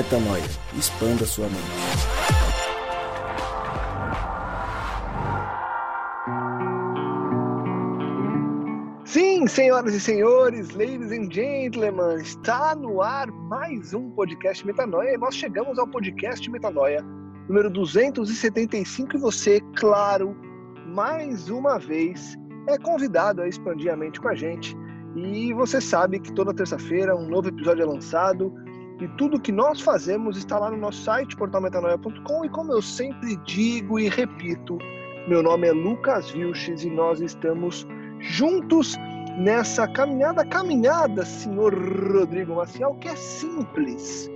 Metanoia. Expanda sua mente. Sim, senhoras e senhores, ladies and gentlemen, está no ar mais um podcast Metanoia e nós chegamos ao podcast Metanoia número 275 e você, claro, mais uma vez é convidado a expandir a mente com a gente. E você sabe que toda terça-feira um novo episódio é lançado e tudo que nós fazemos está lá no nosso site, portalmetanoia.com. E como eu sempre digo e repito, meu nome é Lucas Vilches e nós estamos juntos nessa caminhada, caminhada, senhor Rodrigo Maciel, que é simples.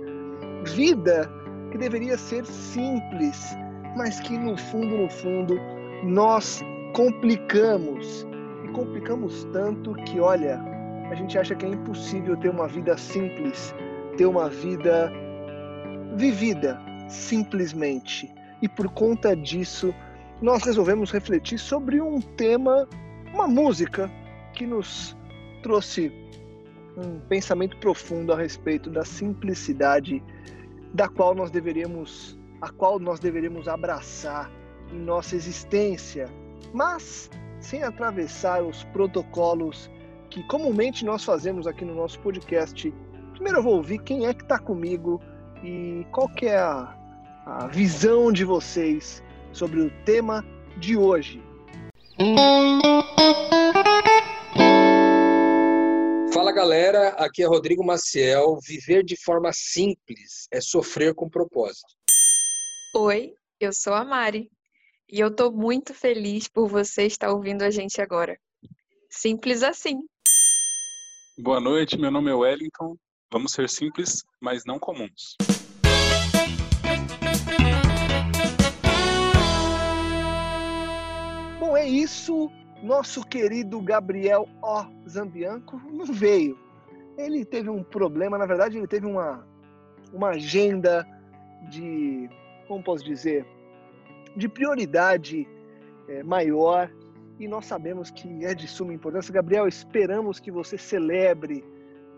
Vida que deveria ser simples, mas que no fundo, no fundo, nós complicamos. E complicamos tanto que, olha, a gente acha que é impossível ter uma vida simples, ter uma vida vivida simplesmente. E por conta disso, nós resolvemos refletir sobre um tema, uma música que nos trouxe um pensamento profundo a respeito da simplicidade da qual nós deveríamos, a qual nós deveríamos abraçar em nossa existência, mas sem atravessar os protocolos que comumente nós fazemos aqui no nosso podcast. Primeiro eu vou ouvir quem é que está comigo e qual que é a, a visão de vocês sobre o tema de hoje. Fala galera, aqui é Rodrigo Maciel. Viver de forma simples é sofrer com propósito. Oi, eu sou a Mari e eu tô muito feliz por você estar ouvindo a gente agora. Simples assim. Boa noite, meu nome é Wellington. Vamos ser simples, mas não comuns. Bom, é isso. Nosso querido Gabriel O. Zambianco não veio. Ele teve um problema, na verdade, ele teve uma, uma agenda de, como posso dizer, de prioridade é, maior e nós sabemos que é de suma importância. Gabriel, esperamos que você celebre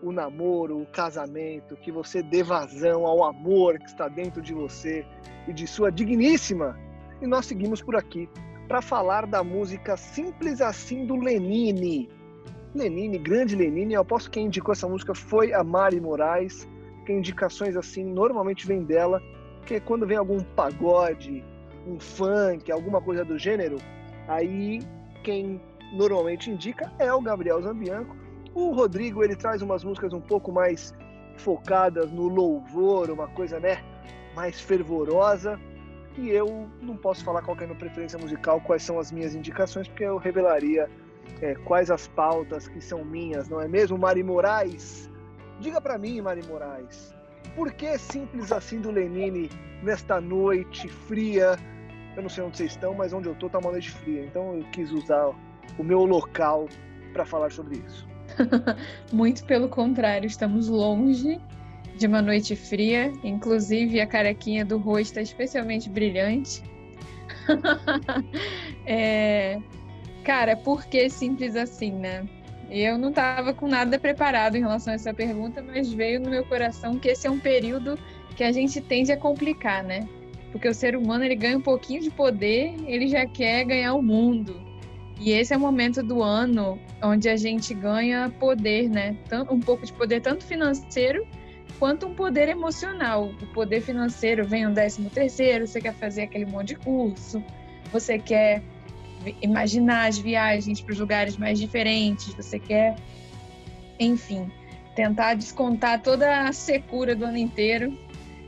o namoro, o casamento, que você dê vazão ao amor que está dentro de você e de sua digníssima. E nós seguimos por aqui para falar da música Simples Assim do Lenine. Lenine, grande Lenine, eu aposto que quem indicou essa música foi a Mari Moraes, que indicações assim normalmente vem dela, que é quando vem algum pagode, um funk, alguma coisa do gênero, aí quem normalmente indica é o Gabriel Zambianco. O Rodrigo ele traz umas músicas um pouco mais focadas no louvor, uma coisa né, mais fervorosa. E eu não posso falar qual é a minha preferência musical, quais são as minhas indicações, porque eu revelaria é, quais as pautas que são minhas, não é mesmo, Mari Moraes? Diga para mim, Mari Moraes, por que simples assim do Lenine nesta noite fria eu não sei onde vocês estão, mas onde eu tô tá uma noite fria. Então eu quis usar o meu local para falar sobre isso. Muito pelo contrário, estamos longe de uma noite fria. Inclusive a carequinha do rosto está especialmente brilhante. é... Cara, por que simples assim, né? Eu não estava com nada preparado em relação a essa pergunta, mas veio no meu coração que esse é um período que a gente tende a complicar, né? Porque o ser humano ele ganha um pouquinho de poder, ele já quer ganhar o mundo. E esse é o momento do ano onde a gente ganha poder, né? Um pouco de poder tanto financeiro quanto um poder emocional. O poder financeiro vem um décimo terceiro, você quer fazer aquele monte de curso, você quer imaginar as viagens para os lugares mais diferentes, você quer, enfim, tentar descontar toda a secura do ano inteiro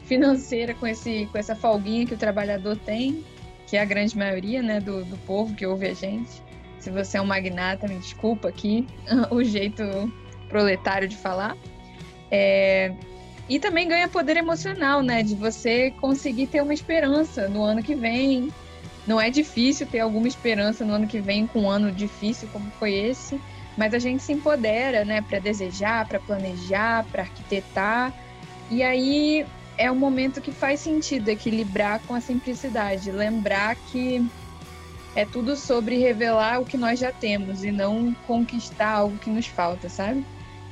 financeira com, esse, com essa folguinha que o trabalhador tem, que é a grande maioria né, do, do povo que ouve a gente. Se você é um magnata, me desculpa aqui o jeito proletário de falar. É, e também ganha poder emocional, né? De você conseguir ter uma esperança no ano que vem. Não é difícil ter alguma esperança no ano que vem com um ano difícil como foi esse, mas a gente se empodera, né? Para desejar, para planejar, para arquitetar. E aí é um momento que faz sentido equilibrar com a simplicidade, lembrar que é tudo sobre revelar o que nós já temos e não conquistar algo que nos falta, sabe?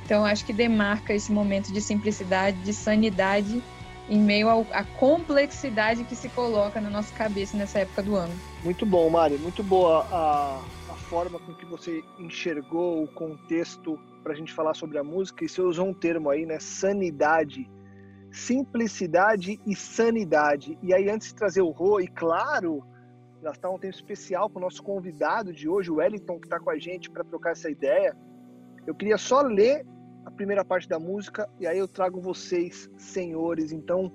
Então acho que demarca esse momento de simplicidade, de sanidade em meio à complexidade que se coloca na nossa cabeça nessa época do ano. Muito bom, Mari. Muito boa a, a forma com que você enxergou o contexto para a gente falar sobre a música. E você usou um termo aí, né? Sanidade. Simplicidade e sanidade. E aí, antes de trazer o Rô, e claro, gastar um tempo especial com o nosso convidado de hoje, o Wellington, que está com a gente para trocar essa ideia, eu queria só ler a primeira parte da música e aí eu trago vocês, senhores. Então,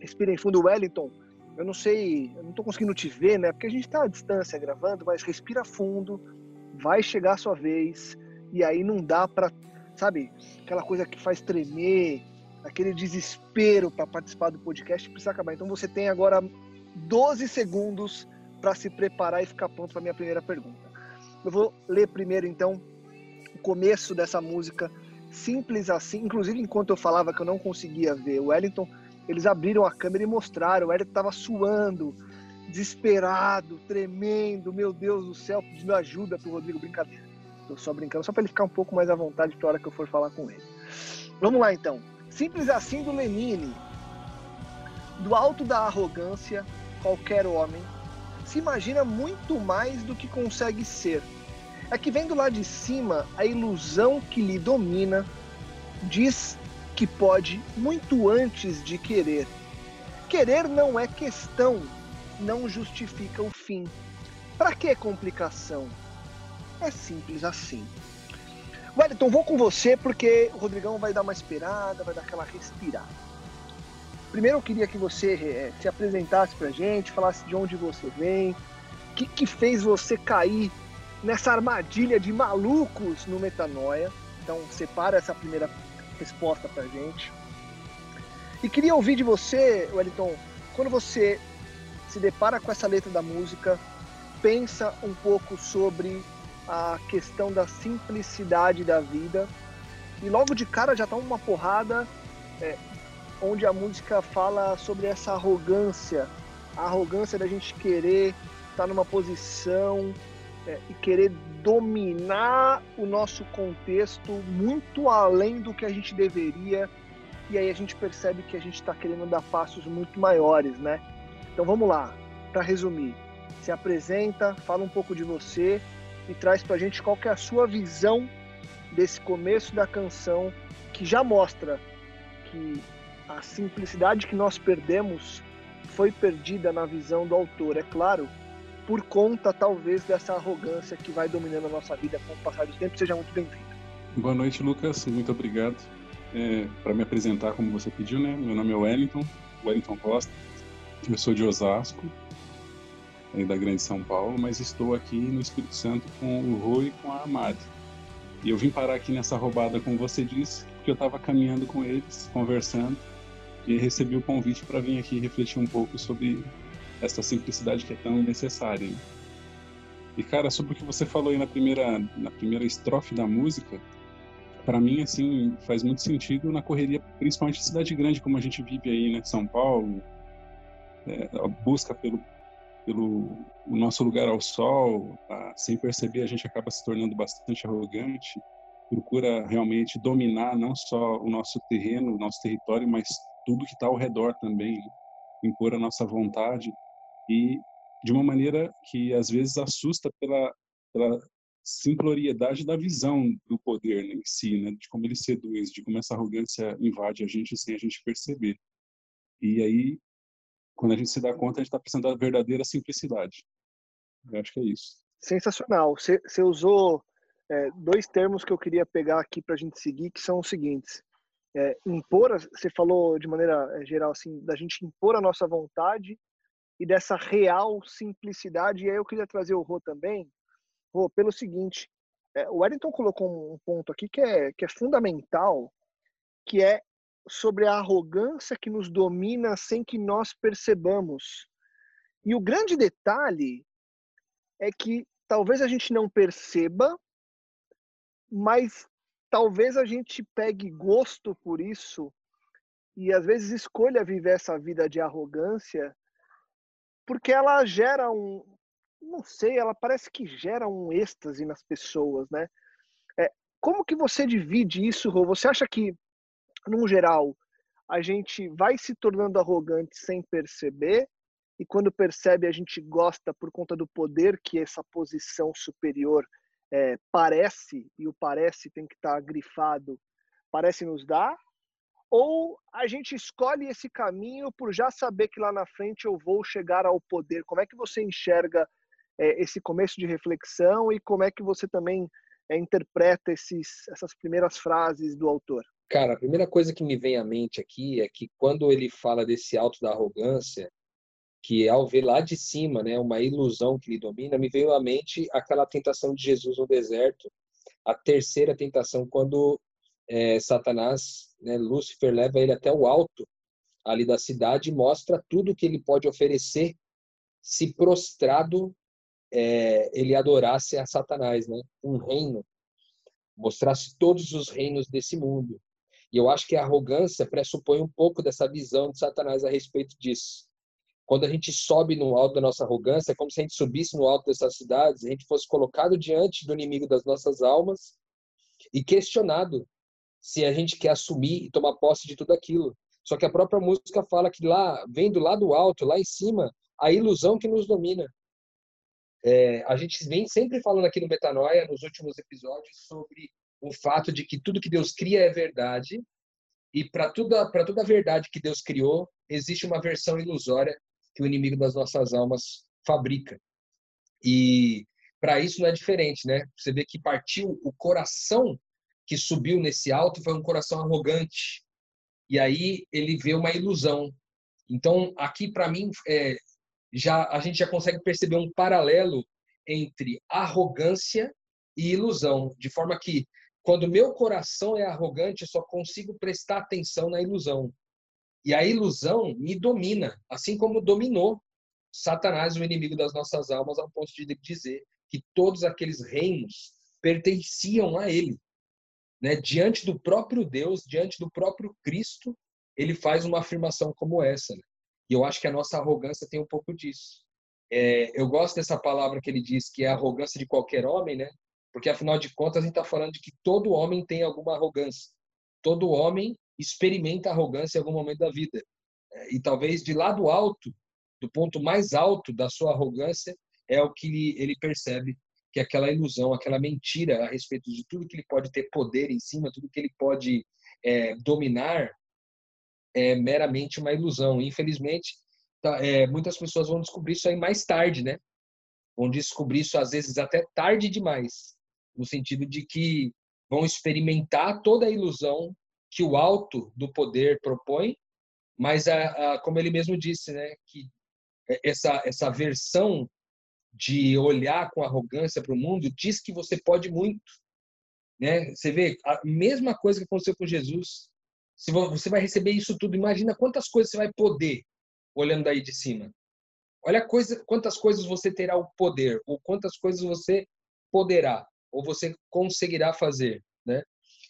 respirem fundo, Wellington. Eu não sei, eu não estou conseguindo te ver, né? Porque a gente está à distância gravando, mas respira fundo, vai chegar a sua vez e aí não dá para, sabe, aquela coisa que faz tremer, aquele desespero para participar do podcast precisa acabar. Então você tem agora 12 segundos para se preparar e ficar pronto para minha primeira pergunta. Eu vou ler primeiro então o começo dessa música simples assim. Inclusive, enquanto eu falava que eu não conseguia ver o Wellington, eles abriram a câmera e mostraram. O Wellington estava suando, desesperado, tremendo. Meu Deus do céu, pedindo ajuda pro Rodrigo. Brincadeira. Tô só brincando, só para ele ficar um pouco mais à vontade para hora que eu for falar com ele. Vamos lá então. Simples assim do Lenine. Do alto da arrogância, qualquer homem se imagina muito mais do que consegue ser é que vendo lá de cima a ilusão que lhe domina diz que pode muito antes de querer. Querer não é questão, não justifica o fim. Para que complicação? É simples assim. Wellington, vou com você porque o Rodrigão vai dar uma esperada, vai dar aquela respirada. Primeiro eu queria que você é, se apresentasse pra gente, falasse de onde você vem, o que, que fez você cair nessa armadilha de malucos no Metanoia. Então, separa essa primeira resposta pra gente. E queria ouvir de você, Wellington, quando você se depara com essa letra da música, pensa um pouco sobre a questão da simplicidade da vida. E logo de cara já tá uma porrada é, onde a música fala sobre essa arrogância, a arrogância da gente querer estar tá numa posição é, e querer dominar o nosso contexto muito além do que a gente deveria, e aí a gente percebe que a gente está querendo dar passos muito maiores, né? Então vamos lá, para resumir, se apresenta, fala um pouco de você e traz para a gente qual que é a sua visão desse começo da canção que já mostra que a simplicidade que nós perdemos foi perdida na visão do autor, é claro, por conta talvez dessa arrogância que vai dominando a nossa vida com o passar do tempo. Seja muito bem-vindo. Boa noite, Lucas. Muito obrigado. É, Para me apresentar, como você pediu, né? Meu nome é Wellington, Wellington Costa. Eu sou de Osasco, da Grande São Paulo, mas estou aqui no Espírito Santo com o Rui e com a Amade. E eu vim parar aqui nessa roubada, como você disse, porque eu estava caminhando com eles, conversando, e recebi o convite para vir aqui refletir um pouco sobre essa simplicidade que é tão necessária. E cara, sobre o que você falou aí na primeira na primeira estrofe da música, para mim assim faz muito sentido na correria, principalmente de cidade grande como a gente vive aí, né, São Paulo, é, a busca pelo pelo o nosso lugar ao sol, sem perceber a gente acaba se tornando bastante arrogante, procura realmente dominar não só o nosso terreno, o nosso território, mas tudo que está ao redor também, impor a nossa vontade e de uma maneira que às vezes assusta pela, pela simploriedade da visão do poder né, em si, né, de como ele seduz, de como essa arrogância invade a gente sem a gente perceber. E aí, quando a gente se dá conta, a gente está precisando da verdadeira simplicidade. Eu acho que é isso. Sensacional. Você usou é, dois termos que eu queria pegar aqui para a gente seguir, que são os seguintes. É, impor, você falou de maneira é, geral assim, da gente impor a nossa vontade e dessa real simplicidade. E aí eu queria trazer o Rô também, Rô, pelo seguinte, é, o Wellington colocou um ponto aqui que é, que é fundamental, que é sobre a arrogância que nos domina sem que nós percebamos. E o grande detalhe é que talvez a gente não perceba, mas talvez a gente pegue gosto por isso e às vezes escolha viver essa vida de arrogância porque ela gera um, não sei, ela parece que gera um êxtase nas pessoas, né? É, como que você divide isso, Rô? Você acha que, no geral, a gente vai se tornando arrogante sem perceber, e quando percebe, a gente gosta por conta do poder que essa posição superior é, parece, e o parece tem que estar tá grifado, parece nos dar, ou a gente escolhe esse caminho por já saber que lá na frente eu vou chegar ao poder? Como é que você enxerga é, esse começo de reflexão e como é que você também é, interpreta esses, essas primeiras frases do autor? Cara, a primeira coisa que me vem à mente aqui é que quando ele fala desse alto da arrogância, que ao ver lá de cima, né, uma ilusão que lhe domina, me veio à mente aquela tentação de Jesus no deserto, a terceira tentação quando é, Satanás, né, Lúcifer leva ele até o alto ali da cidade e mostra tudo que ele pode oferecer se prostrado é, ele adorasse a Satanás, né? Um reino, mostrasse todos os reinos desse mundo. E eu acho que a arrogância pressupõe um pouco dessa visão de Satanás a respeito disso. Quando a gente sobe no alto da nossa arrogância, é como se a gente subisse no alto dessas cidades, a gente fosse colocado diante do inimigo das nossas almas e questionado se a gente quer assumir e tomar posse de tudo aquilo. Só que a própria música fala que lá, vendo lá do alto, lá em cima, a ilusão que nos domina. É, a gente vem sempre falando aqui no Metanoia, nos últimos episódios, sobre o fato de que tudo que Deus cria é verdade e para toda toda a verdade que Deus criou existe uma versão ilusória que o inimigo das nossas almas fabrica. E para isso não é diferente, né? Você vê que partiu o coração que subiu nesse alto foi um coração arrogante. E aí ele vê uma ilusão. Então, aqui para mim é, já a gente já consegue perceber um paralelo entre arrogância e ilusão, de forma que quando meu coração é arrogante, eu só consigo prestar atenção na ilusão. E a ilusão me domina, assim como dominou Satanás, o inimigo das nossas almas, ao ponto de dizer que todos aqueles reinos pertenciam a ele. Né? Diante do próprio Deus, diante do próprio Cristo, ele faz uma afirmação como essa. Né? E eu acho que a nossa arrogância tem um pouco disso. É, eu gosto dessa palavra que ele diz, que é a arrogância de qualquer homem, né? Porque afinal de contas a gente está falando de que todo homem tem alguma arrogância. Todo homem experimenta arrogância em algum momento da vida. É, e talvez de lado alto, do ponto mais alto da sua arrogância, é o que ele percebe que aquela ilusão, aquela mentira a respeito de tudo que ele pode ter poder em cima, tudo que ele pode é, dominar, é meramente uma ilusão. Infelizmente, tá, é, muitas pessoas vão descobrir isso aí mais tarde, né? Vão descobrir isso às vezes até tarde demais, no sentido de que vão experimentar toda a ilusão que o alto do poder propõe, mas a, a, como ele mesmo disse, né, que essa essa versão de olhar com arrogância para o mundo diz que você pode muito, né? Você vê a mesma coisa que aconteceu com Jesus. Se você vai receber isso tudo, imagina quantas coisas você vai poder olhando daí de cima. Olha coisa, quantas coisas você terá o poder, ou quantas coisas você poderá, ou você conseguirá fazer, né?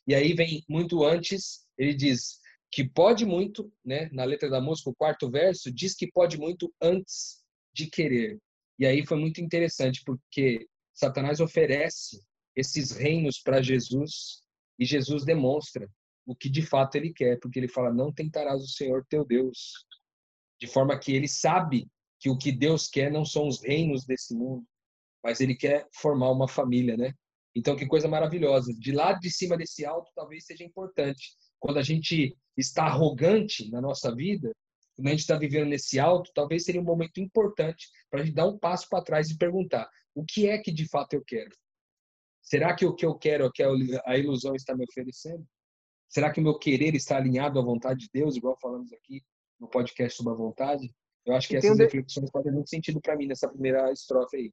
E aí vem muito antes, ele diz que pode muito, né? Na letra da música, o quarto verso diz que pode muito antes de querer. E aí foi muito interessante porque Satanás oferece esses reinos para Jesus e Jesus demonstra o que de fato ele quer, porque ele fala: Não tentarás o Senhor teu Deus. De forma que ele sabe que o que Deus quer não são os reinos desse mundo, mas ele quer formar uma família, né? Então, que coisa maravilhosa. De lá de cima desse alto, talvez seja importante. Quando a gente está arrogante na nossa vida, quando a gente está vivendo nesse alto, talvez seria um momento importante para a gente dar um passo para trás e perguntar: o que é que de fato eu quero? Será que o que eu quero é o que a ilusão está me oferecendo? Será que o meu querer está alinhado à vontade de Deus, igual falamos aqui no podcast sobre a vontade? Eu acho que essas reflexões fazem muito sentido para mim nessa primeira estrofe aí.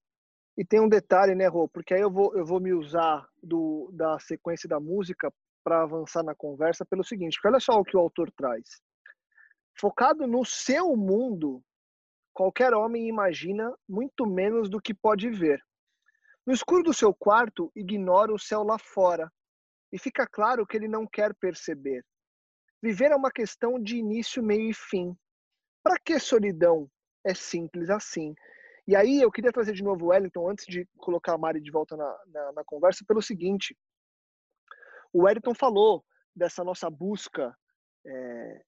E tem um detalhe, né, Rô? Porque aí eu vou, eu vou me usar do, da sequência da música para avançar na conversa pelo seguinte, olha só o que o autor traz. Focado no seu mundo, qualquer homem imagina muito menos do que pode ver. No escuro do seu quarto, ignora o céu lá fora, e fica claro que ele não quer perceber. Viver é uma questão de início, meio e fim. Para que solidão? É simples assim. E aí eu queria trazer de novo o Wellington, antes de colocar a Mari de volta na, na, na conversa, pelo seguinte. O Wellington falou dessa nossa busca é,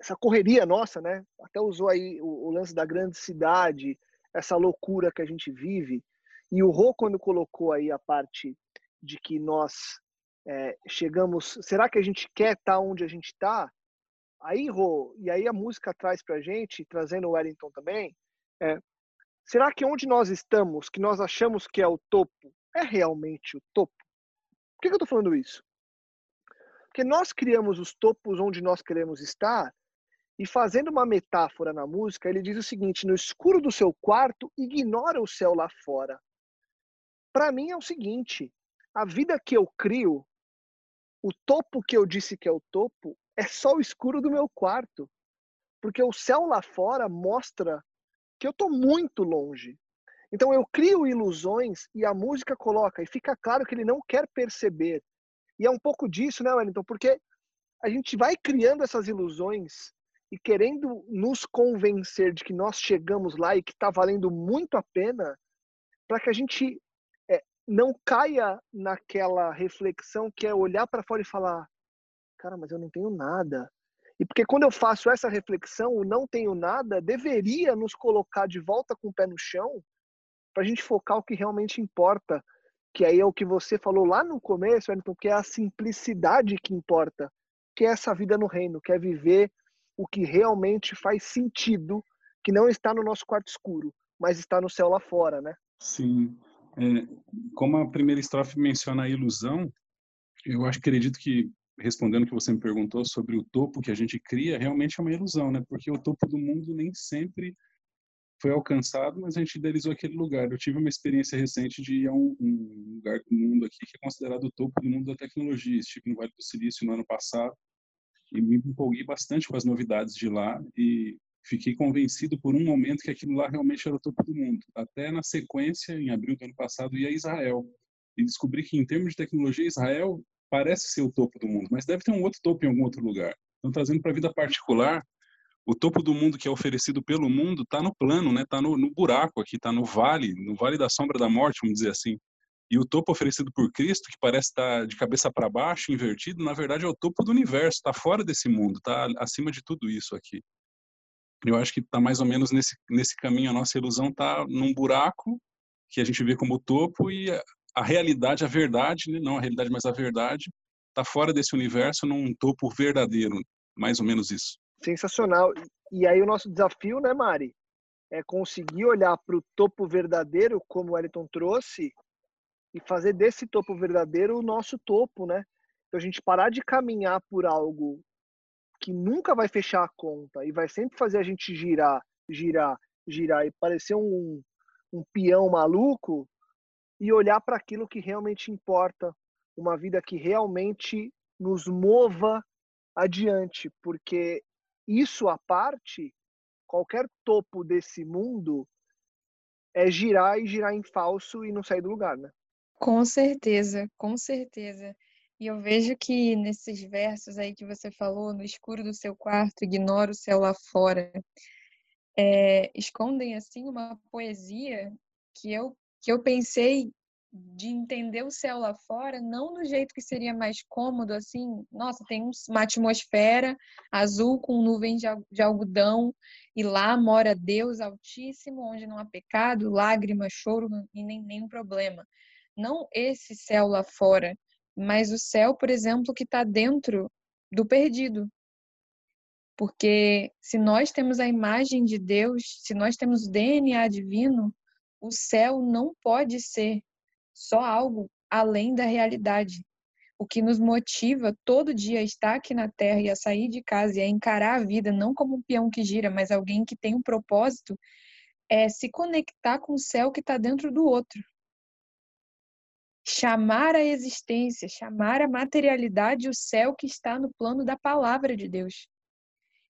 essa correria nossa, né? Até usou aí o, o, lance da grande cidade, essa loucura que a gente vive. E o Rô, quando colocou aí a parte de que nós é, chegamos, será que a gente quer estar tá onde a gente está? Aí, Rô, e aí a música traz pra gente, trazendo o Wellington também, é, será que onde nós estamos, que nós achamos que é o topo, é realmente o topo? Por que, eu tô falando isso? Porque nós criamos os topos onde nós queremos estar e fazendo uma metáfora na música, ele diz o seguinte: no escuro do seu quarto, ignora o céu lá fora. Para mim é o seguinte: a vida que eu crio, o topo que eu disse que é o topo, é só o escuro do meu quarto. Porque o céu lá fora mostra que eu estou muito longe. Então eu crio ilusões e a música coloca, e fica claro que ele não quer perceber. E é um pouco disso, né, Wellington? Porque a gente vai criando essas ilusões e querendo nos convencer de que nós chegamos lá e que está valendo muito a pena, para que a gente é, não caia naquela reflexão que é olhar para fora e falar: cara, mas eu não tenho nada. E porque quando eu faço essa reflexão, o não tenho nada deveria nos colocar de volta com o pé no chão para a gente focar o que realmente importa, que aí é o que você falou lá no começo, Wellington, que é a simplicidade que importa, que é essa vida no reino, que é viver o que realmente faz sentido, que não está no nosso quarto escuro, mas está no céu lá fora, né? Sim. É, como a primeira estrofe menciona a ilusão, eu acredito que respondendo o que você me perguntou sobre o topo que a gente cria, realmente é uma ilusão, né? Porque o topo do mundo nem sempre foi alcançado, mas a gente idealizou aquele lugar. Eu tive uma experiência recente de ir a um, um lugar do mundo aqui que é considerado o topo do mundo da tecnologia. Estive no Vale do Silício no ano passado e me empolguei bastante com as novidades de lá e fiquei convencido por um momento que aquilo lá realmente era o topo do mundo. Até na sequência, em abril do ano passado, ia a Israel e descobri que em termos de tecnologia, Israel parece ser o topo do mundo, mas deve ter um outro topo em algum outro lugar. Então, trazendo para a vida particular, o topo do mundo que é oferecido pelo mundo está no plano, né? Está no, no buraco aqui, está no vale, no vale da sombra da morte, vamos dizer assim. E o topo oferecido por Cristo, que parece estar de cabeça para baixo, invertido, na verdade é o topo do universo, está fora desse mundo, está acima de tudo isso aqui. Eu acho que está mais ou menos nesse, nesse caminho, a nossa ilusão está num buraco que a gente vê como topo e a, realidade, a verdade, né? não a realidade, mas a verdade, está fora desse universo num topo verdadeiro, mais ou menos isso. Sensacional. E aí o nosso desafio, né, Mari, é conseguir olhar para o topo verdadeiro, como o Wellington trouxe, e fazer desse topo verdadeiro o nosso topo, né? Então a gente parar de caminhar por algo que nunca vai fechar a conta e vai sempre fazer a gente girar, girar, girar e parecer um, um peão maluco e olhar para aquilo que realmente importa, uma vida que realmente nos mova adiante, porque isso à parte, qualquer topo desse mundo é girar e girar em falso e não sair do lugar, né? Com certeza, com certeza. E eu vejo que nesses versos aí que você falou, no escuro do seu quarto, ignora o céu lá fora, é, escondem assim uma poesia que eu que eu pensei de entender o céu lá fora, não do jeito que seria mais cômodo, assim, nossa, tem uma atmosfera azul com nuvens de algodão, e lá mora Deus Altíssimo, onde não há pecado, lágrima, choro e nem nenhum problema não esse céu lá fora, mas o céu, por exemplo, que está dentro do perdido. Porque se nós temos a imagem de Deus, se nós temos o DNA divino, o céu não pode ser só algo além da realidade. O que nos motiva todo dia a estar aqui na Terra e a sair de casa e a encarar a vida não como um peão que gira, mas alguém que tem um propósito, é se conectar com o céu que está dentro do outro chamar a existência, chamar a materialidade o céu que está no plano da palavra de Deus.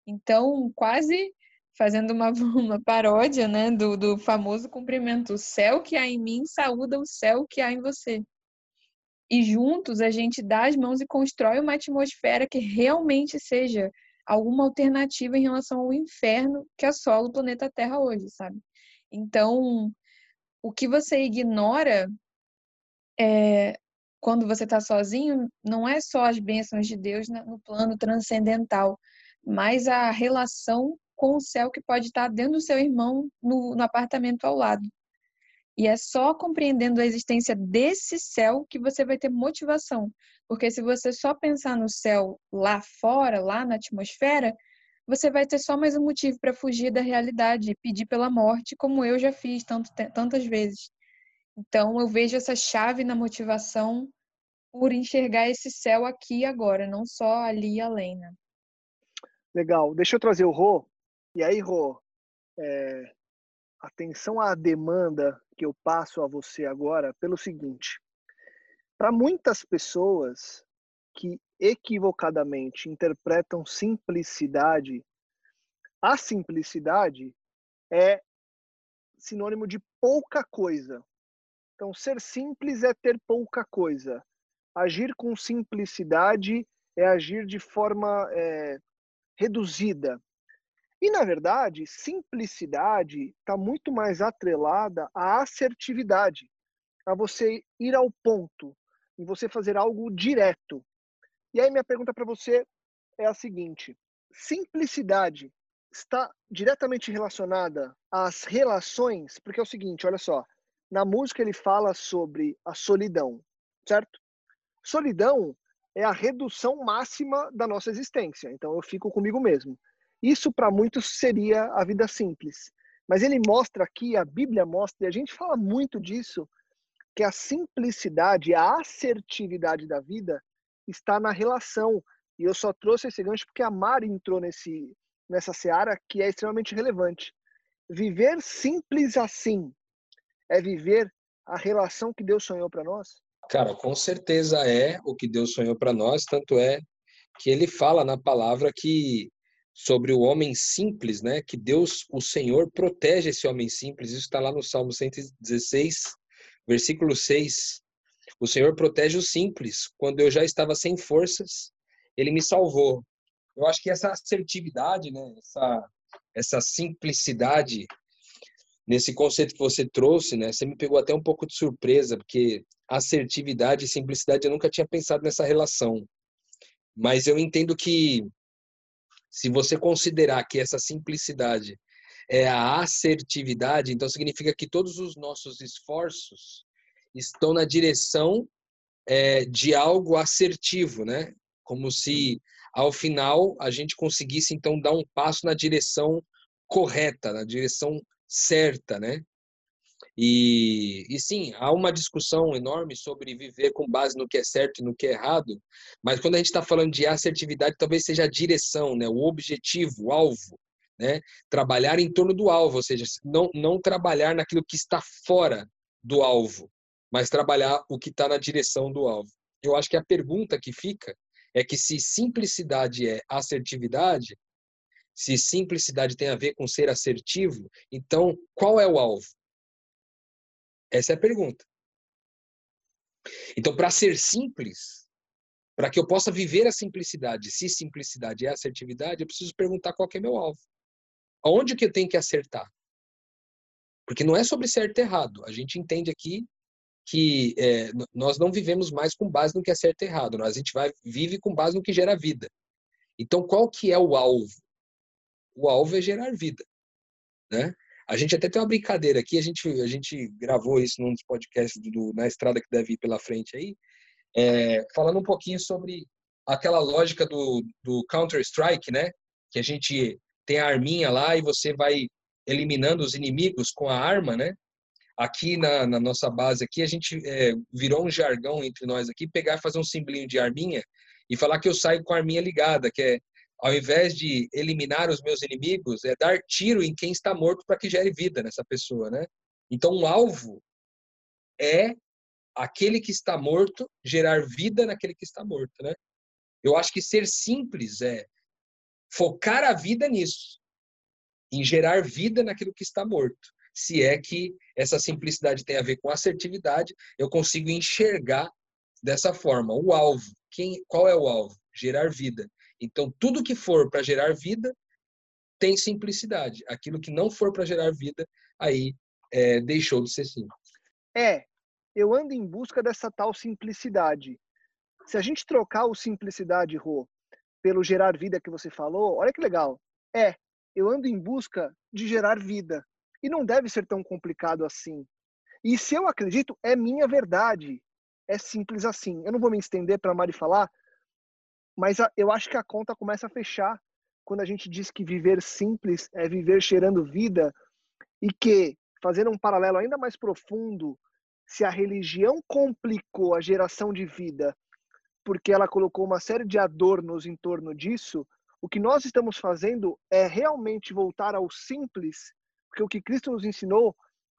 Então, quase fazendo uma, uma paródia né, do, do famoso cumprimento: o céu que há em mim saúda o céu que há em você. E juntos a gente dá as mãos e constrói uma atmosfera que realmente seja alguma alternativa em relação ao inferno que assola o planeta Terra hoje, sabe? Então, o que você ignora é, quando você está sozinho, não é só as bênçãos de Deus no plano transcendental, mas a relação com o céu que pode estar dentro do seu irmão no, no apartamento ao lado. E é só compreendendo a existência desse céu que você vai ter motivação. Porque se você só pensar no céu lá fora, lá na atmosfera, você vai ter só mais um motivo para fugir da realidade e pedir pela morte, como eu já fiz tanto, tantas vezes. Então, eu vejo essa chave na motivação por enxergar esse céu aqui e agora, não só ali e além. Né? Legal. Deixa eu trazer o Rô. E aí, Rô, é, atenção à demanda que eu passo a você agora pelo seguinte: para muitas pessoas que equivocadamente interpretam simplicidade, a simplicidade é sinônimo de pouca coisa. Então, ser simples é ter pouca coisa. Agir com simplicidade é agir de forma é, reduzida. E, na verdade, simplicidade está muito mais atrelada à assertividade, a você ir ao ponto, em você fazer algo direto. E aí, minha pergunta para você é a seguinte: simplicidade está diretamente relacionada às relações? Porque é o seguinte, olha só, na música ele fala sobre a solidão, certo? Solidão é a redução máxima da nossa existência. Então eu fico comigo mesmo. Isso para muitos seria a vida simples. Mas ele mostra aqui, a Bíblia mostra, e a gente fala muito disso, que a simplicidade, a assertividade da vida está na relação. E eu só trouxe esse gancho porque a Mari entrou nesse, nessa seara que é extremamente relevante. Viver simples assim é viver a relação que Deus sonhou para nós? Cara, com certeza é o que Deus sonhou para nós, tanto é que ele fala na palavra que sobre o homem simples, né? Que Deus, o Senhor, protege esse homem simples. Isso está lá no Salmo 116, versículo 6. O Senhor protege o simples. Quando eu já estava sem forças, ele me salvou. Eu acho que essa assertividade, né? Essa, essa simplicidade nesse conceito que você trouxe, né? Você me pegou até um pouco de surpresa, porque assertividade e simplicidade eu nunca tinha pensado nessa relação. Mas eu entendo que se você considerar que essa simplicidade é a assertividade, então significa que todos os nossos esforços estão na direção é, de algo assertivo, né? Como se ao final a gente conseguisse então dar um passo na direção correta, na direção certa, né? E, e sim, há uma discussão enorme sobre viver com base no que é certo e no que é errado, mas quando a gente está falando de assertividade, talvez seja a direção, né? o objetivo, o alvo. Né? Trabalhar em torno do alvo, ou seja, não, não trabalhar naquilo que está fora do alvo, mas trabalhar o que está na direção do alvo. Eu acho que a pergunta que fica é que se simplicidade é assertividade, se simplicidade tem a ver com ser assertivo, então qual é o alvo? Essa é a pergunta. Então, para ser simples, para que eu possa viver a simplicidade, se simplicidade é assertividade, eu preciso perguntar qual é meu alvo. Aonde que eu tenho que acertar? Porque não é sobre certo e errado. A gente entende aqui que é, nós não vivemos mais com base no que é certo e errado. A gente vai, vive com base no que gera vida. Então, qual que é o alvo? O alvo é gerar vida. Né? A gente até tem uma brincadeira aqui, a gente, a gente gravou isso num dos podcasts do, na estrada que deve ir pela frente aí, é, falando um pouquinho sobre aquela lógica do, do Counter-Strike, né? Que a gente tem a arminha lá e você vai eliminando os inimigos com a arma, né? Aqui na, na nossa base aqui, a gente é, virou um jargão entre nós aqui, pegar e fazer um simbolinho de arminha e falar que eu saio com a arminha ligada, que é ao invés de eliminar os meus inimigos, é dar tiro em quem está morto para que gere vida nessa pessoa, né? Então, o alvo é aquele que está morto gerar vida naquele que está morto, né? Eu acho que ser simples é focar a vida nisso, em gerar vida naquilo que está morto. Se é que essa simplicidade tem a ver com assertividade, eu consigo enxergar dessa forma o alvo. Quem, qual é o alvo? Gerar vida. Então, tudo que for para gerar vida tem simplicidade. Aquilo que não for para gerar vida, aí é, deixou de ser simples. É, eu ando em busca dessa tal simplicidade. Se a gente trocar o simplicidade, Rô, pelo gerar vida que você falou, olha que legal. É, eu ando em busca de gerar vida. E não deve ser tão complicado assim. E se eu acredito, é minha verdade. É simples assim. Eu não vou me estender para a Mari falar, mas eu acho que a conta começa a fechar quando a gente diz que viver simples é viver cheirando vida e que, fazendo um paralelo ainda mais profundo, se a religião complicou a geração de vida porque ela colocou uma série de adornos em torno disso, o que nós estamos fazendo é realmente voltar ao simples, porque o que Cristo nos ensinou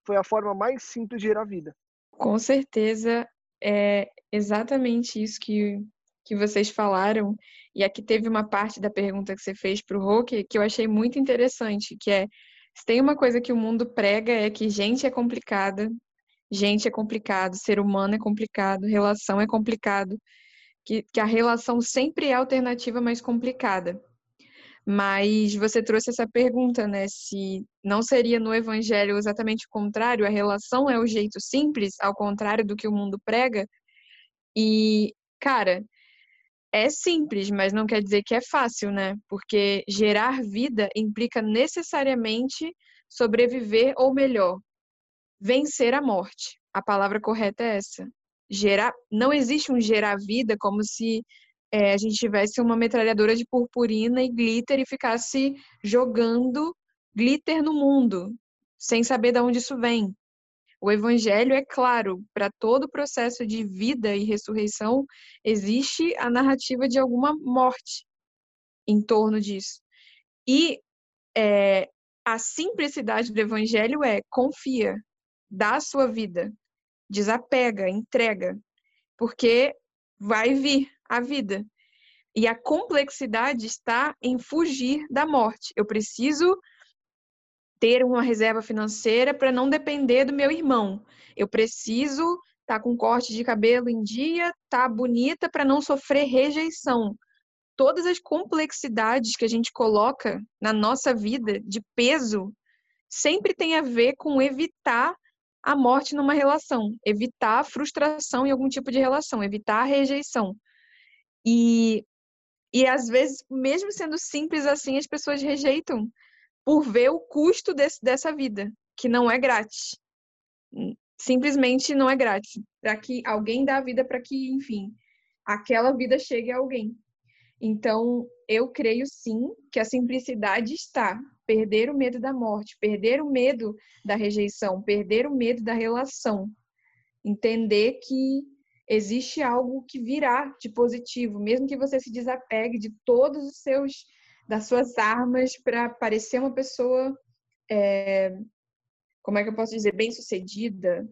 foi a forma mais simples de gerar vida. Com certeza, é exatamente isso que, que vocês falaram. E aqui teve uma parte da pergunta que você fez para o Roque que eu achei muito interessante, que é se tem uma coisa que o mundo prega é que gente é complicada, gente é complicado, ser humano é complicado, relação é complicado, que, que a relação sempre é alternativa mais complicada. Mas você trouxe essa pergunta, né? Se não seria no evangelho exatamente o contrário, a relação é o jeito simples, ao contrário do que o mundo prega. E, cara, é simples, mas não quer dizer que é fácil, né? Porque gerar vida implica necessariamente sobreviver ou melhor, vencer a morte. A palavra correta é essa. Gerar, não existe um gerar vida como se é, a gente tivesse uma metralhadora de purpurina e glitter e ficasse jogando glitter no mundo, sem saber de onde isso vem. O evangelho é claro, para todo o processo de vida e ressurreição, existe a narrativa de alguma morte em torno disso. E é, a simplicidade do evangelho é confia, dá a sua vida, desapega, entrega, porque vai vir a vida. E a complexidade está em fugir da morte. Eu preciso ter uma reserva financeira para não depender do meu irmão. Eu preciso estar tá com corte de cabelo em dia, estar tá bonita para não sofrer rejeição. Todas as complexidades que a gente coloca na nossa vida de peso sempre tem a ver com evitar a morte numa relação, evitar a frustração em algum tipo de relação, evitar a rejeição. E, e às vezes, mesmo sendo simples assim, as pessoas rejeitam por ver o custo desse, dessa vida, que não é grátis. Simplesmente não é grátis. Para que alguém dá a vida para que, enfim, aquela vida chegue a alguém. Então, eu creio sim que a simplicidade está. Perder o medo da morte, perder o medo da rejeição, perder o medo da relação. Entender que existe algo que virá de positivo, mesmo que você se desapegue de todos os seus das suas armas para parecer uma pessoa é, como é que eu posso dizer bem sucedida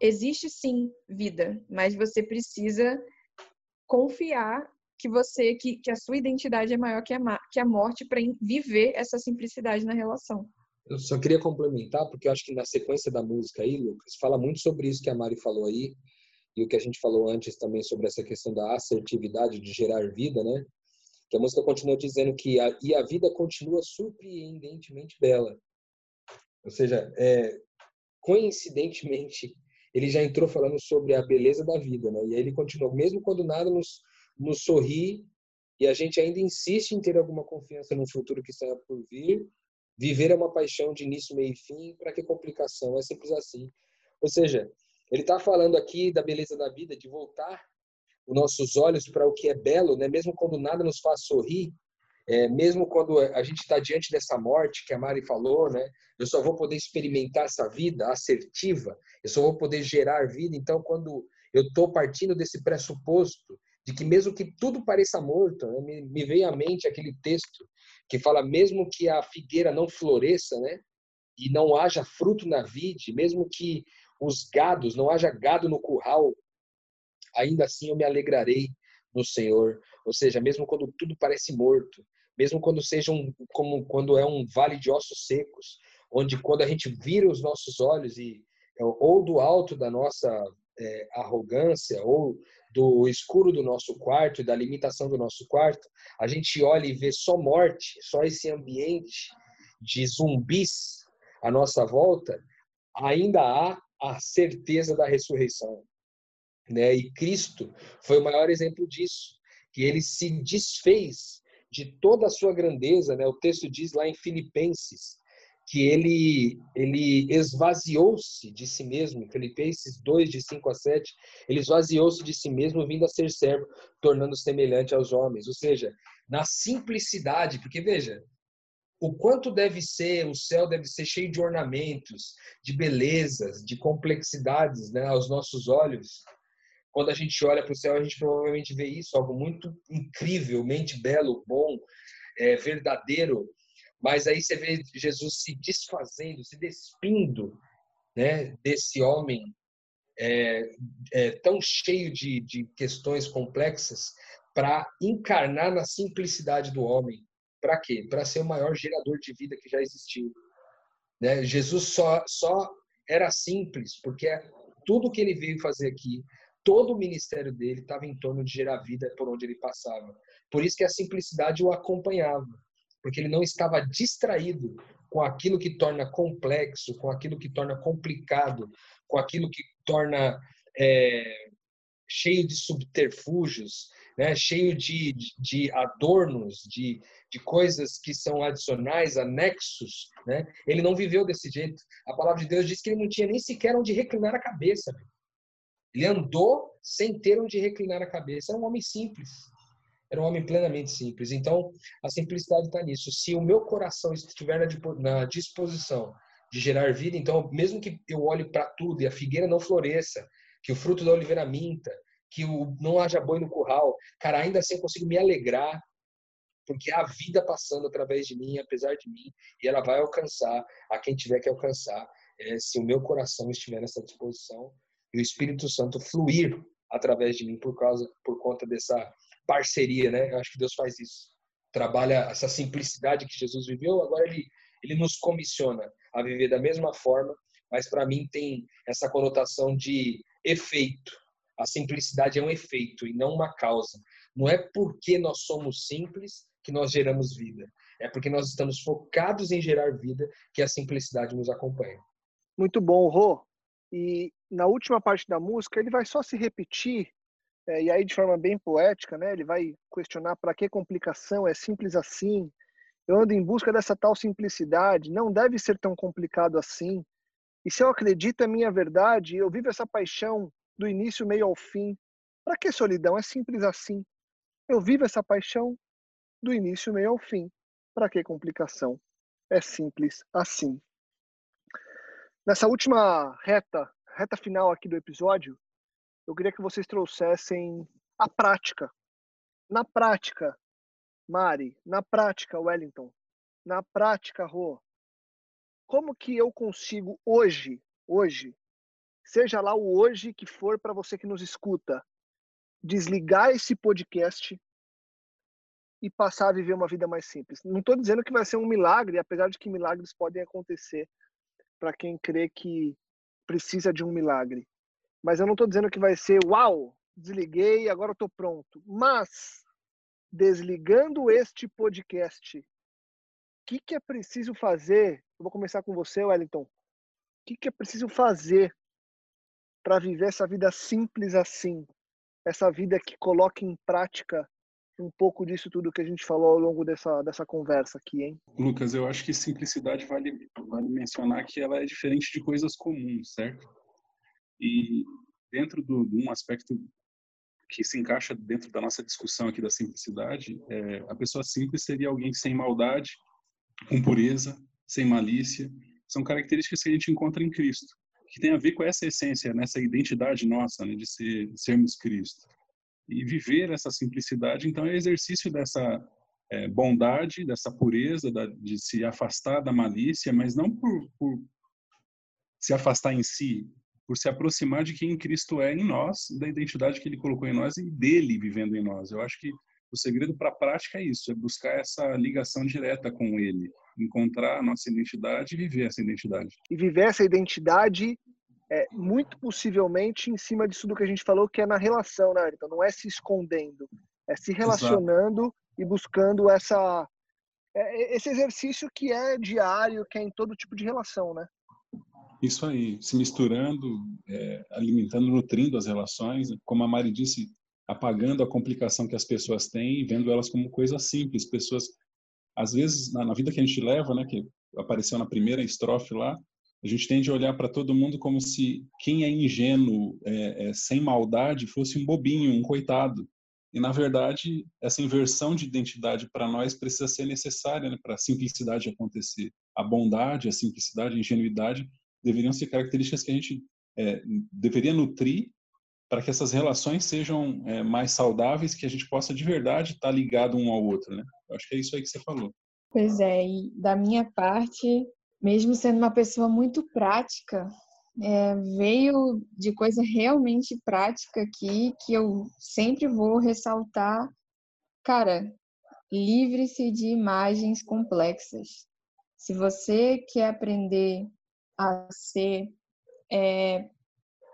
existe sim vida mas você precisa confiar que você que, que a sua identidade é maior que a, que a morte para viver essa simplicidade na relação eu só queria complementar porque eu acho que na sequência da música aí Lucas fala muito sobre isso que a Mari falou aí e o que a gente falou antes também sobre essa questão da assertividade de gerar vida, né? Que a música continua dizendo que a, e a vida continua surpreendentemente bela. Ou seja, é, coincidentemente, ele já entrou falando sobre a beleza da vida, né? E aí ele continua, mesmo quando nada nos, nos sorri e a gente ainda insiste em ter alguma confiança no futuro que está por vir, viver é uma paixão de início, meio e fim, para que complicação? É simples assim. Ou seja, ele está falando aqui da beleza da vida, de voltar os nossos olhos para o que é belo, né? mesmo quando nada nos faz sorrir, é, mesmo quando a gente está diante dessa morte que a Mari falou, né? Eu só vou poder experimentar essa vida assertiva, eu só vou poder gerar vida. Então, quando eu estou partindo desse pressuposto de que mesmo que tudo pareça morto, né? me, me à mente aquele texto que fala mesmo que a figueira não floresça, né? E não haja fruto na vide, mesmo que os gados, não haja gado no curral, ainda assim eu me alegrarei no Senhor. Ou seja, mesmo quando tudo parece morto, mesmo quando seja um, como quando é um vale de ossos secos, onde quando a gente vira os nossos olhos e é, ou do alto da nossa é, arrogância ou do escuro do nosso quarto e da limitação do nosso quarto, a gente olha e vê só morte, só esse ambiente de zumbis à nossa volta, ainda há a certeza da ressurreição. Né? E Cristo foi o maior exemplo disso, que ele se desfez de toda a sua grandeza, né? O texto diz lá em Filipenses que ele ele esvaziou-se de si mesmo, Filipenses 2 de 5 a 7, ele esvaziou-se de si mesmo vindo a ser servo, tornando-se semelhante aos homens, ou seja, na simplicidade, porque veja, o quanto deve ser, o céu deve ser cheio de ornamentos, de belezas, de complexidades né, aos nossos olhos. Quando a gente olha para o céu, a gente provavelmente vê isso, algo muito incrivelmente belo, bom, é, verdadeiro. Mas aí você vê Jesus se desfazendo, se despindo né, desse homem é, é, tão cheio de, de questões complexas para encarnar na simplicidade do homem para quê? Para ser o maior gerador de vida que já existiu. Né? Jesus só, só era simples, porque tudo que ele veio fazer aqui, todo o ministério dele estava em torno de gerar vida por onde ele passava. Por isso que a simplicidade o acompanhava, porque ele não estava distraído com aquilo que torna complexo, com aquilo que torna complicado, com aquilo que torna é, cheio de subterfúgios, né? cheio de, de, adornos, de, de coisas que são adicionais, anexos, né? Ele não viveu desse jeito. A palavra de Deus diz que ele não tinha nem sequer onde reclinar a cabeça. Ele andou sem ter onde reclinar a cabeça. Era um homem simples. Era um homem plenamente simples. Então, a simplicidade está nisso. Se o meu coração estiver na disposição de gerar vida, então, mesmo que eu olhe para tudo e a figueira não floresça, que o fruto da oliveira minta, que o, não haja boi no curral, cara, ainda assim eu consigo me alegrar, porque a vida passando através de mim, apesar de mim, e ela vai alcançar a quem tiver que alcançar, é, se o meu coração estiver nessa disposição e o Espírito Santo fluir através de mim por causa, por conta dessa parceria, né? Eu acho que Deus faz isso. Trabalha essa simplicidade que Jesus viveu, agora ele ele nos comissiona a viver da mesma forma, mas para mim tem essa conotação de efeito. A simplicidade é um efeito e não uma causa. Não é porque nós somos simples que nós geramos vida. É porque nós estamos focados em gerar vida que a simplicidade nos acompanha. Muito bom, Rô. E na última parte da música ele vai só se repetir é, e aí de forma bem poética, né? Ele vai questionar para que complicação, é simples assim. Eu ando em busca dessa tal simplicidade, não deve ser tão complicado assim. E se eu acredito é minha verdade, eu vivo essa paixão do início, meio ao fim. Para que solidão? É simples assim. Eu vivo essa paixão do início, meio ao fim. Para que complicação? É simples assim. Nessa última reta, reta final aqui do episódio, eu queria que vocês trouxessem a prática. Na prática, Mari, na prática, Wellington, na prática, Rô, como que eu consigo hoje, hoje, seja lá o hoje que for para você que nos escuta, desligar esse podcast e passar a viver uma vida mais simples. Não estou dizendo que vai ser um milagre, apesar de que milagres podem acontecer para quem crê que precisa de um milagre. Mas eu não estou dizendo que vai ser, uau, desliguei, agora estou pronto. Mas, desligando este podcast, o que, que é preciso fazer? Eu vou começar com você, Wellington. O que, que é preciso fazer para viver essa vida simples assim? Essa vida que coloca em prática um pouco disso tudo que a gente falou ao longo dessa, dessa conversa aqui, hein? Lucas, eu acho que simplicidade vale, vale mencionar que ela é diferente de coisas comuns, certo? E dentro do, de um aspecto que se encaixa dentro da nossa discussão aqui da simplicidade, é, a pessoa simples seria alguém sem maldade, com pureza, sem malícia. São características que a gente encontra em Cristo, que tem a ver com essa essência, nessa identidade nossa, né, de, ser, sermos Cristo e viver essa simplicidade, então é exercício dessa é, bondade, dessa pureza, da, de se afastar da malícia, mas não por, por, se afastar em si, por se aproximar de quem Cristo é em nós, da identidade que Ele colocou em nós e dele vivendo em nós. Eu acho que o segredo para a prática é isso, é buscar essa ligação direta com Ele, encontrar a nossa identidade e viver essa identidade. E viver essa identidade é, muito possivelmente em cima disso do que a gente falou, que é na relação, né? Então não é se escondendo, é se relacionando Exato. e buscando essa é, esse exercício que é diário, que é em todo tipo de relação, né? Isso aí, se misturando, é, alimentando, nutrindo as relações. Como a Mari disse, apagando a complicação que as pessoas têm, vendo elas como coisas simples. Pessoas, às vezes, na, na vida que a gente leva, né, que apareceu na primeira estrofe lá, a gente tende a olhar para todo mundo como se quem é ingênuo, é, é, sem maldade, fosse um bobinho, um coitado. E, na verdade, essa inversão de identidade para nós precisa ser necessária né, para a simplicidade acontecer. A bondade, a simplicidade, a ingenuidade deveriam ser características que a gente é, deveria nutrir para que essas relações sejam é, mais saudáveis, que a gente possa de verdade estar tá ligado um ao outro. Né? Eu acho que é isso aí que você falou. Pois é, e da minha parte, mesmo sendo uma pessoa muito prática, é, veio de coisa realmente prática aqui que eu sempre vou ressaltar. Cara, livre-se de imagens complexas. Se você quer aprender a ser, é,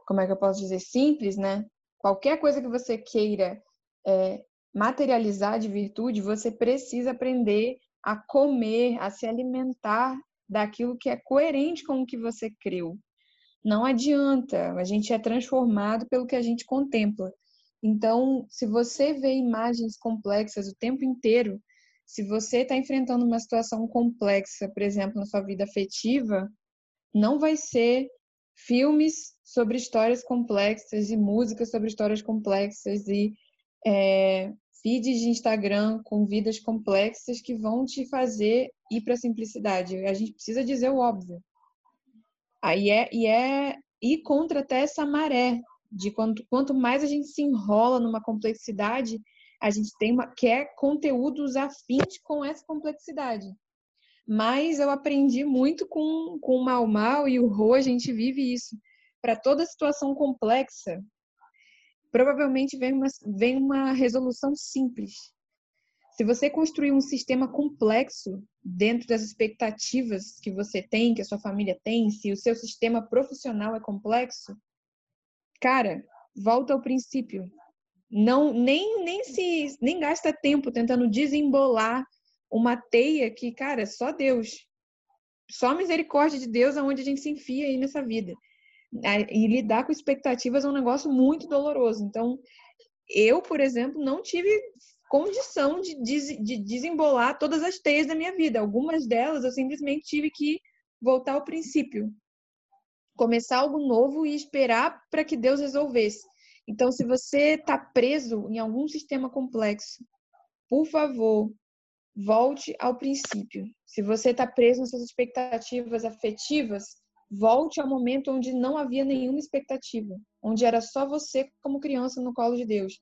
como é que eu posso dizer, simples, né? Qualquer coisa que você queira é, materializar de virtude, você precisa aprender a comer, a se alimentar daquilo que é coerente com o que você creu. Não adianta, a gente é transformado pelo que a gente contempla. Então, se você vê imagens complexas o tempo inteiro, se você está enfrentando uma situação complexa, por exemplo, na sua vida afetiva, não vai ser filmes sobre histórias complexas e músicas sobre histórias complexas e é, feeds de Instagram com vidas complexas que vão te fazer ir para a simplicidade. A gente precisa dizer o óbvio. Aí é, e é ir contra até essa maré de quanto, quanto mais a gente se enrola numa complexidade, a gente tem uma, quer conteúdos afins com essa complexidade. Mas eu aprendi muito com, com o Mal Mal e o Rô, a gente vive isso. Para toda situação complexa, provavelmente vem uma, vem uma resolução simples. Se você construir um sistema complexo dentro das expectativas que você tem, que a sua família tem, se o seu sistema profissional é complexo, cara, volta ao princípio. Não nem nem se nem gasta tempo tentando desembolar uma teia que, cara, só Deus, só misericórdia de Deus aonde a gente se enfia aí nessa vida. E lidar com expectativas é um negócio muito doloroso. Então, eu, por exemplo, não tive condição de, de, de desembolar todas as teias da minha vida. Algumas delas eu simplesmente tive que voltar ao princípio, começar algo novo e esperar para que Deus resolvesse. Então, se você está preso em algum sistema complexo, por favor, volte ao princípio. Se você está preso nessas expectativas afetivas, volte ao momento onde não havia nenhuma expectativa, onde era só você como criança no colo de Deus.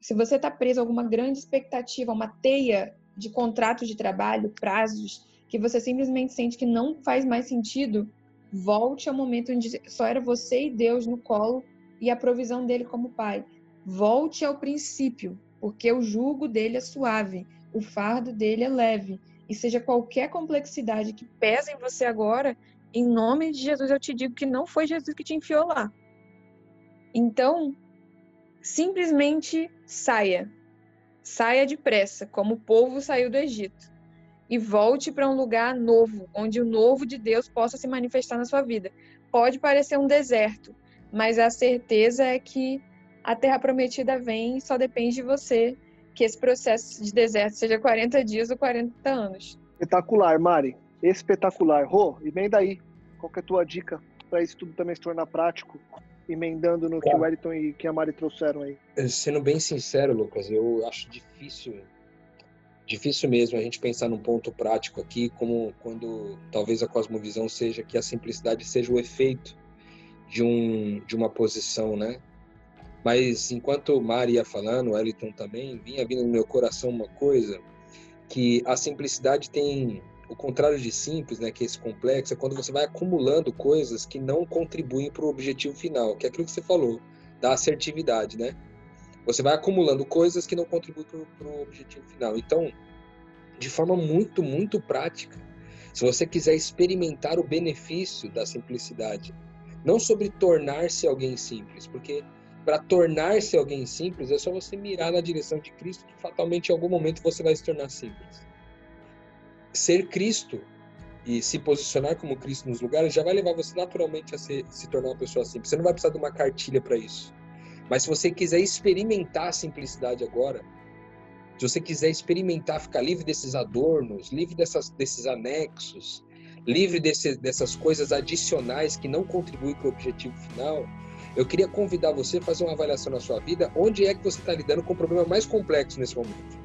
Se você está preso a alguma grande expectativa, uma teia de contratos de trabalho, prazos, que você simplesmente sente que não faz mais sentido, volte ao momento onde só era você e Deus no colo e a provisão dele como pai. Volte ao princípio, porque o jugo dele é suave, o fardo dele é leve. E seja qualquer complexidade que pesa em você agora, em nome de Jesus eu te digo que não foi Jesus que te enfiou lá. Então, simplesmente saia. Saia depressa, como o povo saiu do Egito. E volte para um lugar novo, onde o novo de Deus possa se manifestar na sua vida. Pode parecer um deserto, mas a certeza é que a terra prometida vem e só depende de você que esse processo de deserto seja 40 dias ou 40 anos. Espetacular, Mari. Espetacular. Rô, emenda aí. Qual é a tua dica para isso tudo também se tornar prático? emendando no que o Wellington e que a Mari trouxeram aí? Sendo bem sincero, Lucas, eu acho difícil, difícil mesmo a gente pensar num ponto prático aqui, como quando talvez a cosmovisão seja que a simplicidade seja o efeito de, um, de uma posição, né? Mas enquanto Mari ia falando, o Wellington também, vinha vindo no meu coração uma coisa, que a simplicidade tem o contrário de simples, né, que é esse complexo, é quando você vai acumulando coisas que não contribuem para o objetivo final, que é aquilo que você falou, da assertividade, né? Você vai acumulando coisas que não contribuem para o objetivo final. Então, de forma muito, muito prática, se você quiser experimentar o benefício da simplicidade, não sobre tornar-se alguém simples, porque para tornar-se alguém simples é só você mirar na direção de Cristo, que fatalmente em algum momento você vai se tornar simples ser Cristo e se posicionar como Cristo nos lugares já vai levar você naturalmente a se, se tornar uma pessoa simples. Você não vai precisar de uma cartilha para isso. Mas se você quiser experimentar a simplicidade agora, se você quiser experimentar ficar livre desses adornos, livre dessas, desses anexos, livre desse, dessas coisas adicionais que não contribuem para o objetivo final, eu queria convidar você a fazer uma avaliação na sua vida, onde é que você está lidando com o problema mais complexo nesse momento.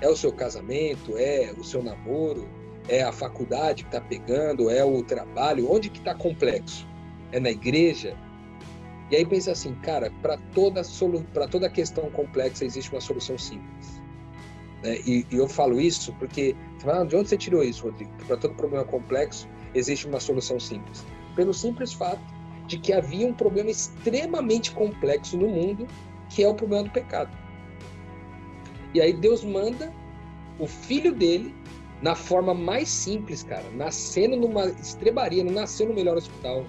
É o seu casamento, é o seu namoro, é a faculdade que está pegando, é o trabalho, onde que está complexo? É na igreja? E aí pensa assim, cara, para toda para toda questão complexa existe uma solução simples. Né? E, e, eu falo isso porque, fala, ah, de onde você tirou isso, Rodrigo? Para todo problema complexo existe uma solução simples. Pelo simples fato de que havia um problema extremamente complexo no mundo, que é o problema do pecado. E aí Deus manda o filho dele na forma mais simples, cara, nascendo numa estrebaria, não nasceu no melhor hospital,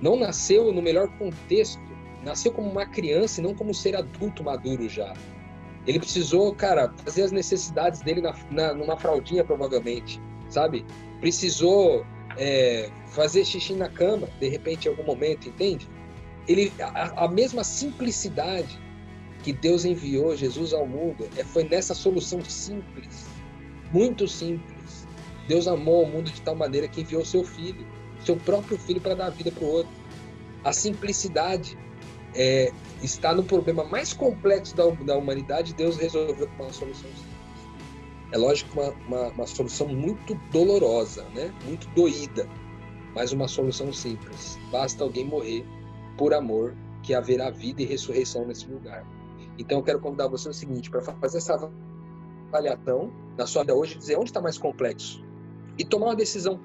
não nasceu no melhor contexto, nasceu como uma criança e não como um ser adulto maduro já. Ele precisou, cara, fazer as necessidades dele na, na numa fraldinha, provavelmente, sabe? Precisou é, fazer xixi na cama, de repente, em algum momento, entende? Ele, a, a mesma simplicidade que Deus enviou Jesus ao mundo é, foi nessa solução simples, muito simples. Deus amou o mundo de tal maneira que enviou seu filho seu próprio filho para dar vida para o outro. A simplicidade é, está no problema mais complexo da, da humanidade, Deus resolveu com uma solução simples. É lógico uma, uma, uma solução muito dolorosa, né? muito doída, mas uma solução simples. Basta alguém morrer por amor, que haverá vida e ressurreição nesse lugar. Então eu quero convidar você o seguinte, para fazer essa avaliação na sua vida hoje, dizer onde está mais complexo e tomar uma decisão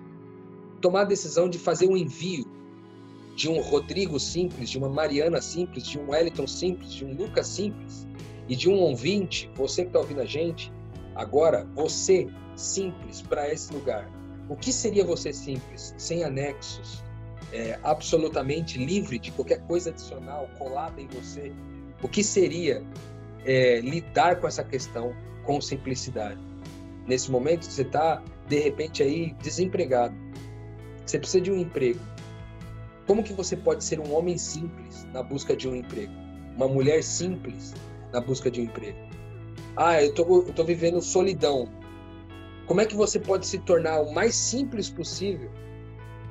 tomar a decisão de fazer um envio de um Rodrigo simples, de uma Mariana simples, de um Wellington simples, de um Lucas simples e de um ouvinte, você que está ouvindo a gente, agora você simples para esse lugar. O que seria você simples, sem anexos, é, absolutamente livre de qualquer coisa adicional colada em você? O que seria é, lidar com essa questão com simplicidade? Nesse momento você está de repente aí desempregado você precisa de um emprego. Como que você pode ser um homem simples na busca de um emprego? Uma mulher simples na busca de um emprego? Ah, eu tô, eu tô vivendo solidão. Como é que você pode se tornar o mais simples possível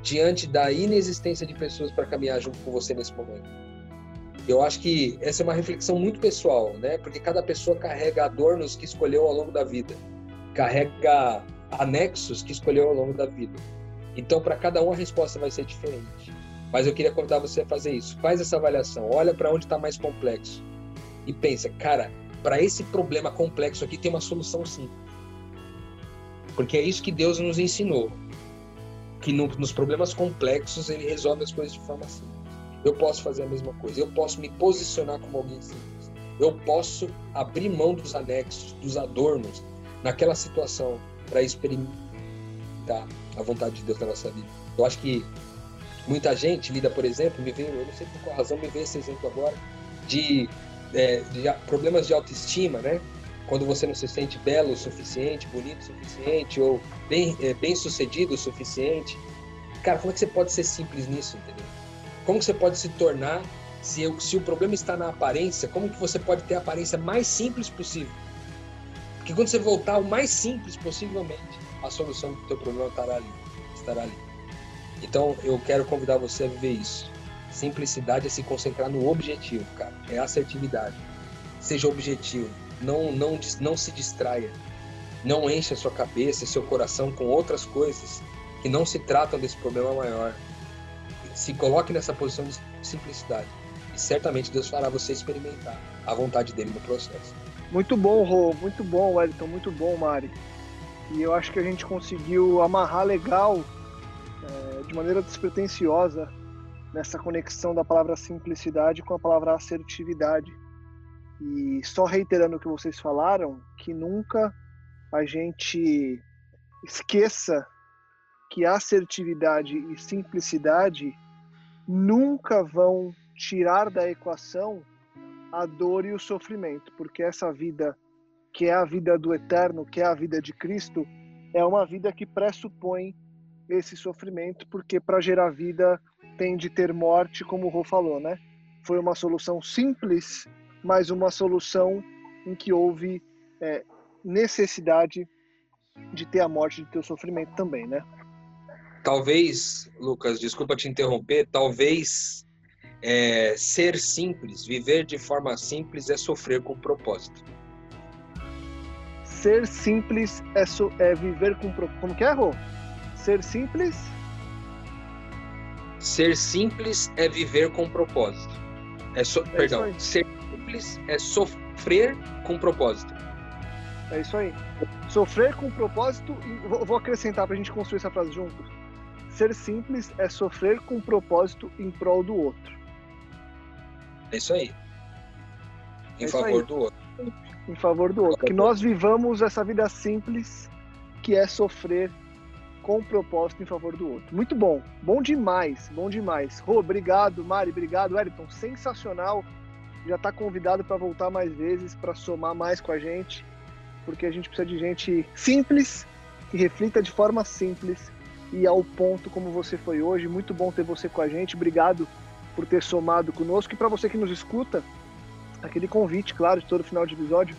diante da inexistência de pessoas para caminhar junto com você nesse momento? Eu acho que essa é uma reflexão muito pessoal, né? Porque cada pessoa carrega adornos que escolheu ao longo da vida, carrega anexos que escolheu ao longo da vida. Então, para cada um, a resposta vai ser diferente. Mas eu queria convidar você a fazer isso. Faz essa avaliação, olha para onde está mais complexo e pensa, cara, para esse problema complexo aqui tem uma solução simples. Porque é isso que Deus nos ensinou. Que no, nos problemas complexos ele resolve as coisas de forma simples. Eu posso fazer a mesma coisa. Eu posso me posicionar como alguém simples. Eu posso abrir mão dos anexos, dos adornos, naquela situação para experimentar a vontade de Deus na nossa vida. Eu acho que muita gente lida, por exemplo, me veio, eu não sei por qual razão me veio esse exemplo agora, de, é, de problemas de autoestima, né? Quando você não se sente belo o suficiente, bonito o suficiente, ou bem, é, bem sucedido o suficiente. Cara, como é que você pode ser simples nisso, entendeu? Como você pode se tornar, se, se o problema está na aparência, como que você pode ter a aparência mais simples possível? Porque quando você voltar o mais simples possivelmente, a solução do teu problema estará ali, estará ali. Então eu quero convidar você a viver isso. Simplicidade é se concentrar no objetivo, cara. É assertividade. Seja objetivo. Não, não, não se distraia. Não encha sua cabeça, seu coração com outras coisas que não se tratam desse problema maior. Se coloque nessa posição de simplicidade. E certamente Deus fará você experimentar a vontade dele no processo. Muito bom, Rô. Muito bom, Wellington. Muito bom, Mari. E eu acho que a gente conseguiu amarrar legal, é, de maneira despretensiosa, nessa conexão da palavra simplicidade com a palavra assertividade. E só reiterando o que vocês falaram, que nunca a gente esqueça que assertividade e simplicidade nunca vão tirar da equação a dor e o sofrimento, porque essa vida que é a vida do eterno, que é a vida de Cristo, é uma vida que pressupõe esse sofrimento, porque para gerar vida tem de ter morte, como o Rô falou, né? foi uma solução simples, mas uma solução em que houve é, necessidade de ter a morte, de ter o sofrimento também, né? Talvez, Lucas, desculpa te interromper, talvez é, ser simples, viver de forma simples é sofrer com propósito. Ser simples é, so, é viver com propósito. Como que é, Rô? Ser simples? Ser simples é viver com propósito. É so, é perdão, ser simples é sofrer com propósito. É isso aí. Sofrer com propósito, e vou acrescentar para a gente construir essa frase juntos. Ser simples é sofrer com propósito em prol do outro. É isso aí. Em é favor aí. do outro. Em favor do outro. Que nós vivamos essa vida simples, que é sofrer com propósito em favor do outro. Muito bom. Bom demais. Bom demais. Rô, obrigado. Mari, obrigado. Wellington, sensacional. Já está convidado para voltar mais vezes, para somar mais com a gente porque a gente precisa de gente simples, que reflita de forma simples e ao ponto como você foi hoje. Muito bom ter você com a gente. Obrigado por ter somado conosco. E para você que nos escuta, aquele convite, claro, de todo final de episódio,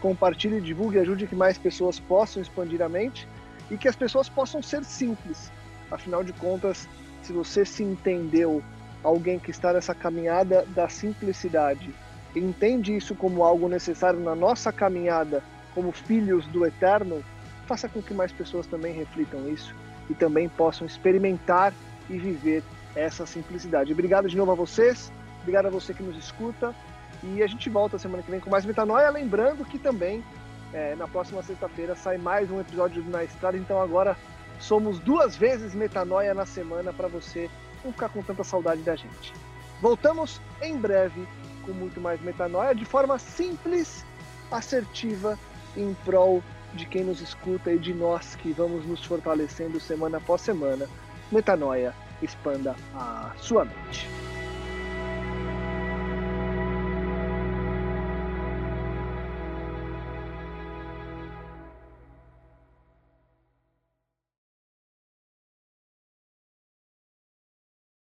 compartilhe, divulgue, ajude que mais pessoas possam expandir a mente e que as pessoas possam ser simples. Afinal de contas, se você se entendeu alguém que está nessa caminhada da simplicidade, entende isso como algo necessário na nossa caminhada como filhos do Eterno, faça com que mais pessoas também reflitam isso e também possam experimentar e viver essa simplicidade. Obrigado de novo a vocês, obrigado a você que nos escuta e a gente volta semana que vem com mais Metanoia. Lembrando que também é, na próxima sexta-feira sai mais um episódio do Na Estrada, então agora somos duas vezes Metanoia na semana para você não ficar com tanta saudade da gente. Voltamos em breve com muito mais Metanoia de forma simples, assertiva em prol de quem nos escuta e de nós que vamos nos fortalecendo semana após semana. Metanoia, expanda a sua mente.